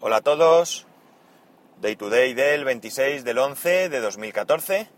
Hola a todos. Day to day del 26 del 11 de 2014.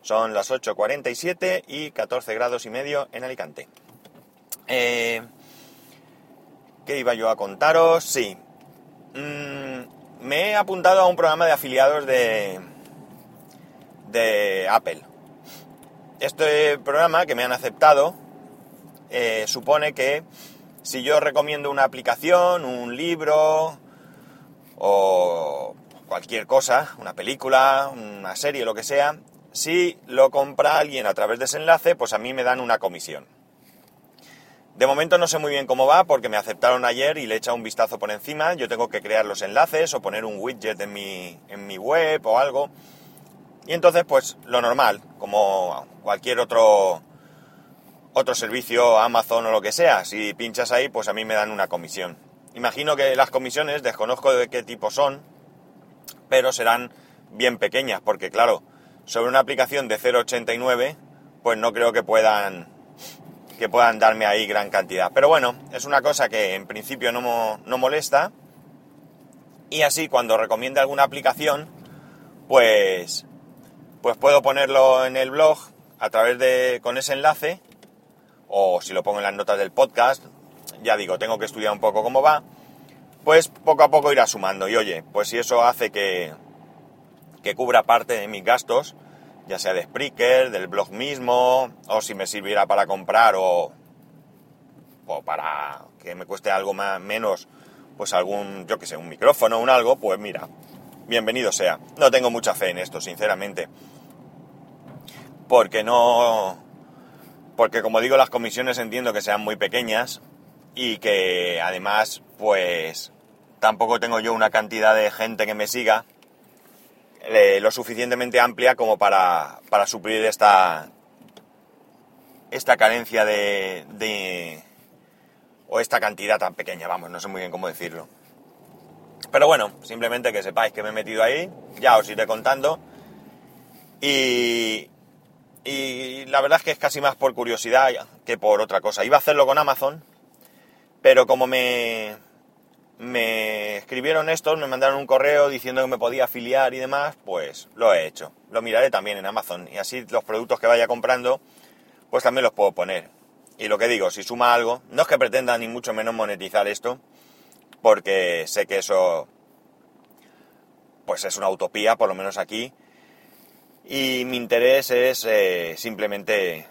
Son las 8.47 y 14 grados y medio en Alicante. Eh, ¿Qué iba yo a contaros? Sí. Mm, me he apuntado a un programa de afiliados de, de Apple. Este programa que me han aceptado eh, supone que si yo recomiendo una aplicación, un libro o cualquier cosa, una película, una serie, lo que sea, si lo compra alguien a través de ese enlace, pues a mí me dan una comisión. De momento no sé muy bien cómo va porque me aceptaron ayer y le he echado un vistazo por encima. Yo tengo que crear los enlaces o poner un widget en mi, en mi web o algo. Y entonces, pues lo normal, como cualquier otro otro servicio, Amazon o lo que sea. Si pinchas ahí, pues a mí me dan una comisión. Imagino que las comisiones, desconozco de qué tipo son, pero serán bien pequeñas, porque claro, sobre una aplicación de 0.89, pues no creo que puedan que puedan darme ahí gran cantidad. Pero bueno, es una cosa que en principio no, no molesta. Y así cuando recomiende alguna aplicación, pues, pues puedo ponerlo en el blog a través de con ese enlace o si lo pongo en las notas del podcast, ya digo, tengo que estudiar un poco cómo va, pues poco a poco irá sumando. Y oye, pues si eso hace que, que cubra parte de mis gastos, ya sea de Spreaker, del blog mismo, o si me sirviera para comprar o, o para que me cueste algo más, menos, pues algún, yo que sé, un micrófono, un algo, pues mira, bienvenido sea. No tengo mucha fe en esto, sinceramente. Porque no, porque como digo, las comisiones entiendo que sean muy pequeñas y que además, pues tampoco tengo yo una cantidad de gente que me siga eh, lo suficientemente amplia como para, para suplir esta, esta carencia de, de, o esta cantidad tan pequeña, vamos, no sé muy bien cómo decirlo. Pero bueno, simplemente que sepáis que me he metido ahí, ya os iré contando. Y, y la verdad es que es casi más por curiosidad que por otra cosa. Iba a hacerlo con Amazon, pero como me, me escribieron estos, me mandaron un correo diciendo que me podía afiliar y demás, pues lo he hecho. Lo miraré también en Amazon y así los productos que vaya comprando, pues también los puedo poner. Y lo que digo, si suma algo, no es que pretenda ni mucho menos monetizar esto, porque sé que eso, pues es una utopía, por lo menos aquí, y mi interés es eh, simplemente,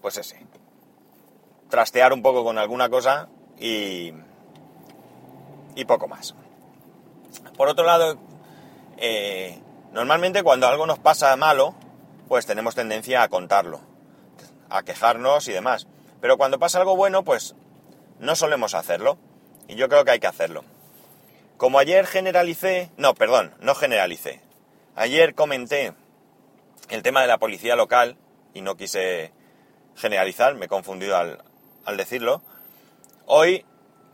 pues ese, trastear un poco con alguna cosa y, y poco más. Por otro lado, eh, normalmente cuando algo nos pasa malo, pues tenemos tendencia a contarlo, a quejarnos y demás. Pero cuando pasa algo bueno, pues no solemos hacerlo. Y yo creo que hay que hacerlo. Como ayer generalicé, no, perdón, no generalicé. Ayer comenté el tema de la policía local, y no quise generalizar, me he confundido al, decirlo, hoy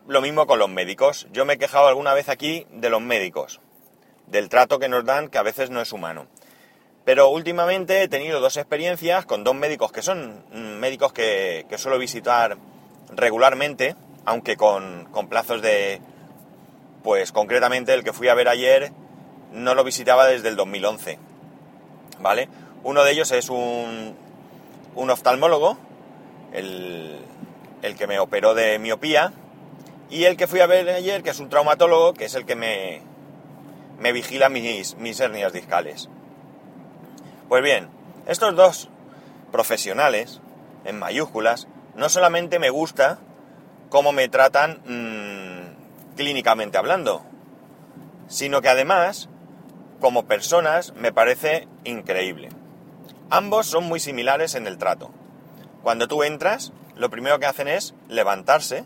lo mismo con los médicos. Yo me he quejado alguna vez aquí de los médicos, del trato que nos dan, que a veces no es humano. Pero últimamente he tenido dos experiencias con dos médicos que son médicos que, suelo visitar regularmente, aunque con, con, plazos de... Pues concretamente el que fui a ver ayer no lo visitaba desde el 2011. ¿Vale? Uno de ellos es un, un oftalmólogo, el, que me operó de miopía, y el que fui a ver ayer, que es un traumatólogo, que es el que me, me vigila mis, mis hernias discales. Pues bien, estos dos profesionales, en mayúsculas, no solamente me gusta cómo me tratan mmm, clínicamente hablando, sino que además, como personas, me parece increíble. Ambos son muy similares en el trato. Cuando tú entras, lo primero que hacen es levantarse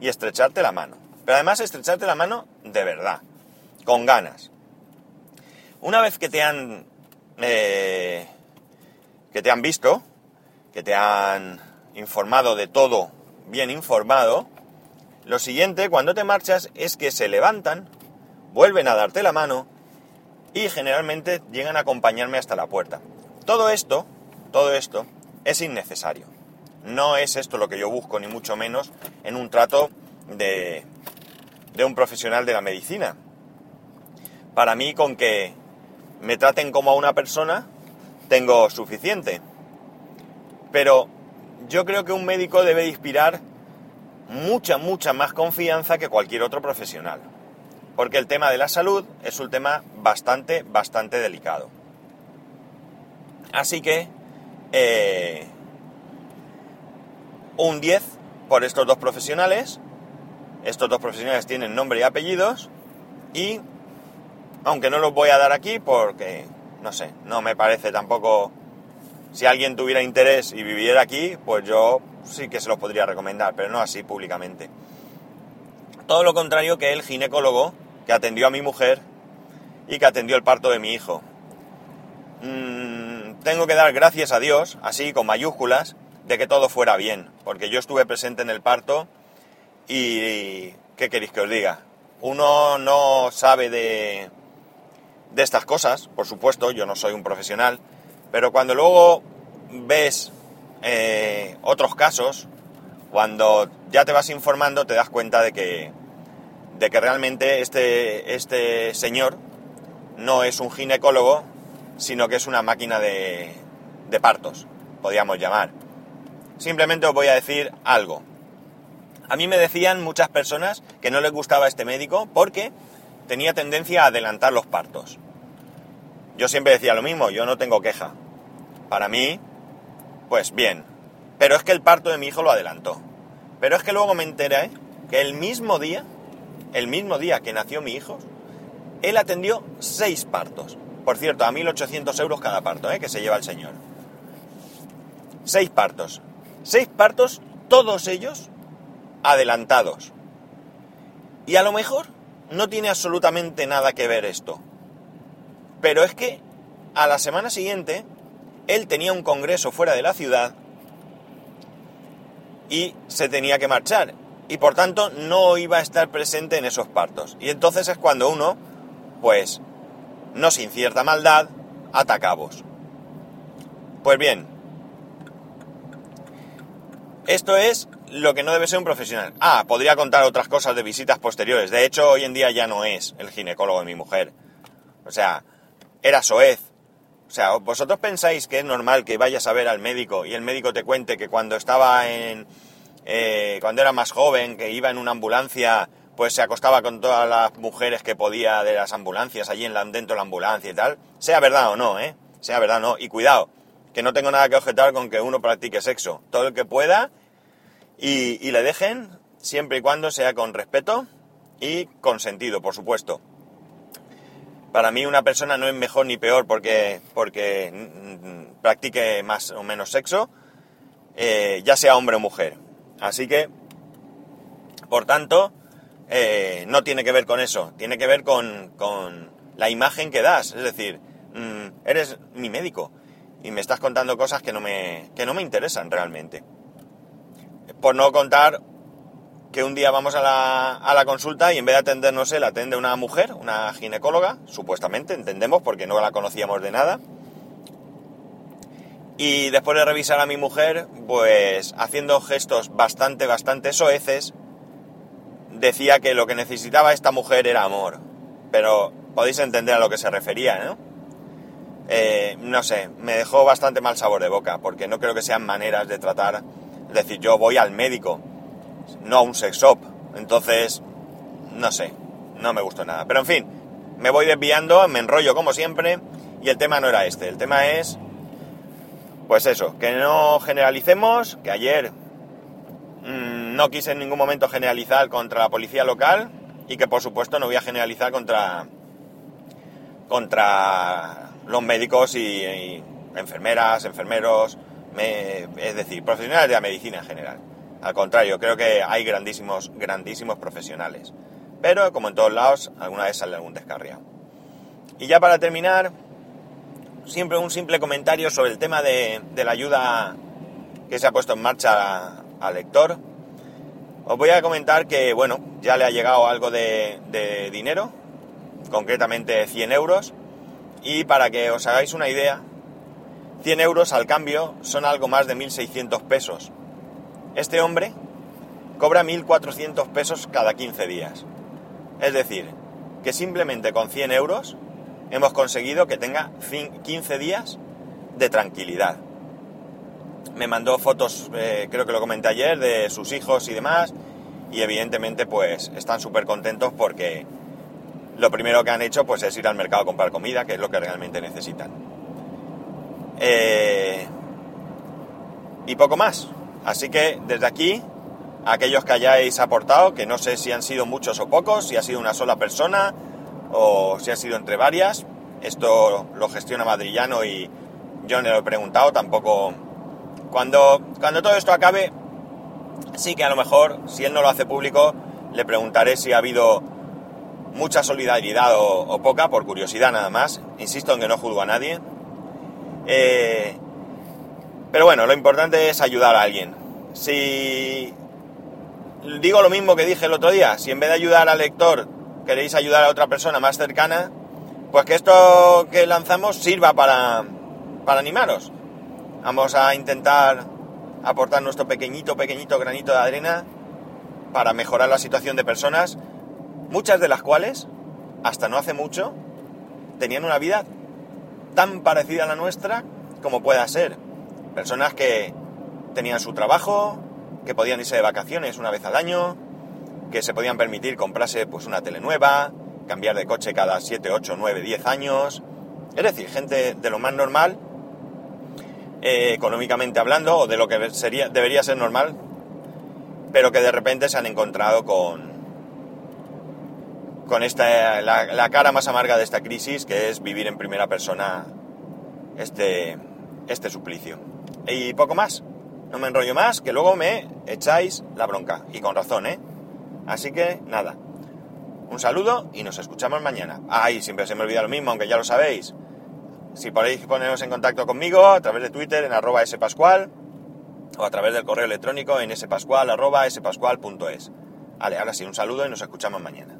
y estrecharte la mano. Pero además estrecharte la mano de verdad, con ganas. Una vez que te han eh, que te han visto, que te han informado de todo bien informado, lo siguiente cuando te marchas es que se levantan, vuelven a darte la mano y generalmente llegan a acompañarme hasta la puerta. Todo esto, todo esto es innecesario. No es esto lo que yo busco, ni mucho menos, en un trato de, de un profesional de la medicina. para mí con que me traten como a una persona tengo suficiente. Pero yo creo que un médico debe inspirar mucha, mucha más confianza que cualquier otro profesional. Porque el tema de la salud es un tema bastante, bastante delicado. Así que eh, un 10 por estos dos profesionales. Estos dos profesionales tienen nombre y apellidos. Y, aunque no los voy a dar aquí porque, no sé, no me parece tampoco... Si alguien tuviera interés y viviera aquí, pues yo sí que se los podría recomendar, pero no así públicamente. Todo lo contrario que el ginecólogo que atendió a mi mujer y que atendió el parto de mi hijo. Mm, tengo que dar gracias a Dios, así con mayúsculas, de que todo fuera bien, porque yo estuve presente en el parto y ¿qué queréis que os diga? Uno no sabe de, de estas cosas, por supuesto, yo no soy un profesional, pero cuando luego ves eh, otros casos, cuando ya te vas informando te das cuenta de que, de que realmente este, este señor no es un ginecólogo, sino que es una máquina de, de partos, podríamos llamar. Simplemente os voy a decir algo. A mí me decían muchas personas que no les gustaba este médico porque tenía tendencia a adelantar los partos. Yo siempre decía lo mismo, yo no tengo queja. Para mí, pues bien. Pero es que el parto de mi hijo lo adelantó. Pero es que luego me enteré que el mismo día, el mismo día que nació mi hijo, él atendió seis partos. Por cierto, a 1.800 euros cada parto, ¿eh? que se lleva el señor. Seis partos. Seis partos, todos ellos adelantados. Y a lo mejor no tiene absolutamente nada que ver esto. Pero es que a la semana siguiente él tenía un congreso fuera de la ciudad y se tenía que marchar. Y por tanto no iba a estar presente en esos partos. Y entonces es cuando uno, pues, no sin cierta maldad, ataca cabos. Pues bien, esto es lo que no debe ser un profesional. Ah, podría contar otras cosas de visitas posteriores. De hecho, hoy en día ya no es el ginecólogo de mi mujer. O sea, era soez. O sea, vosotros pensáis que es normal que vayas a ver al médico y el médico te cuente que cuando estaba en... Eh, cuando era más joven, que iba en una ambulancia, pues se acostaba con todas las mujeres que podía de las ambulancias, allí en la, dentro de la ambulancia y tal. Sea verdad o no, ¿eh? Sea verdad o no. Y cuidado, que no tengo nada que objetar con que uno practique sexo. Todo el que pueda y, le dejen, siempre y cuando sea con respeto y con sentido, por supuesto. Para mí una persona no es mejor ni peor porque, porque practique más o menos sexo, eh, ya sea hombre o mujer. Así que, por tanto, eh, no tiene que ver con eso, tiene que ver con, con la imagen que das. Es decir, mm, eres mi médico y me estás contando cosas que no me, que no me interesan realmente. Por no contar que un día vamos a la, a la consulta y en vez de atendernos él, atiende una mujer, una ginecóloga, supuestamente, entendemos, porque no la conocíamos de nada. Y después de revisar a mi mujer, pues haciendo gestos bastante, bastante soeces, decía que lo que necesitaba esta mujer era amor. Pero podéis entender a lo que se refería, ¿no? Eh, no sé, me dejó bastante mal sabor de boca, porque no creo que sean maneras de tratar. Es decir, yo voy al médico, no a un sex shop. Entonces, no sé, no me gustó nada. Pero en fin, me voy desviando, me enrollo como siempre, y el tema no era este. El tema es, pues eso, que no generalicemos, que ayer mmm, no quise en ningún momento generalizar contra la policía local, y que por supuesto no voy a generalizar contra contra los médicos y, enfermeras, enfermeros, es decir, profesionales de la medicina en general. Al contrario, creo que hay grandísimos, grandísimos profesionales. Pero, como en todos lados, alguna vez sale algún descarriado. Y ya para terminar, siempre un simple comentario sobre el tema de, la ayuda que se ha puesto en marcha al lector. Os voy a comentar que, bueno, ya le ha llegado algo de, de dinero, concretamente 100 euros, y para que os hagáis una idea, 100 euros al cambio son algo más de 1.600 pesos. Este hombre cobra 1.400 pesos cada 15 días. Es decir, que simplemente con 100 euros hemos conseguido que tenga 15 días de tranquilidad. Me mandó fotos, eh, creo que lo comenté ayer, de sus hijos y demás, y evidentemente pues están súper contentos porque lo primero que han hecho pues es ir al mercado a comprar comida, que es lo que realmente necesitan. Eh, y poco más. Así que desde aquí, aquellos que hayáis aportado, que no sé si han sido muchos o pocos, si ha sido una sola persona o si ha sido entre varias, esto lo gestiona Madrillano y yo no lo he preguntado, tampoco... Cuando, cuando todo esto acabe, sí que a lo mejor, si él no lo hace público, le preguntaré si ha habido mucha solidaridad o, poca, por curiosidad nada más. Insisto en que no juzgo a nadie. Eh, pero bueno, lo importante es ayudar a alguien. Si digo lo mismo que dije el otro día, si en vez de ayudar al lector queréis ayudar a otra persona más cercana, pues que esto que lanzamos sirva para, para animaros. Vamos a intentar aportar nuestro pequeñito, pequeñito granito de arena para mejorar la situación de personas, muchas de las cuales, hasta no hace mucho, tenían una vida tan parecida a la nuestra como pueda ser. Personas que tenían su trabajo, que podían irse de vacaciones una vez al año, que se podían permitir comprarse pues una tele nueva, cambiar de coche cada 7, 8, 9, 10 años. Es decir, gente de lo más normal, eh, económicamente hablando, o de lo que sería, debería ser normal, pero que de repente se han encontrado con, con esta, la, cara más amarga de esta crisis, que es vivir en primera persona este, este suplicio. Y poco más, no me enrollo más, que luego me echáis la bronca, y con razón, ¿eh? Así que nada, un saludo y nos escuchamos mañana. Ay, siempre se me olvida lo mismo, aunque ya lo sabéis. Si podéis poneros en contacto conmigo a través de Twitter en arroba spascual o a través del correo electrónico en spascual arroba spascual.es. Vale, ahora sí, un saludo y nos escuchamos mañana.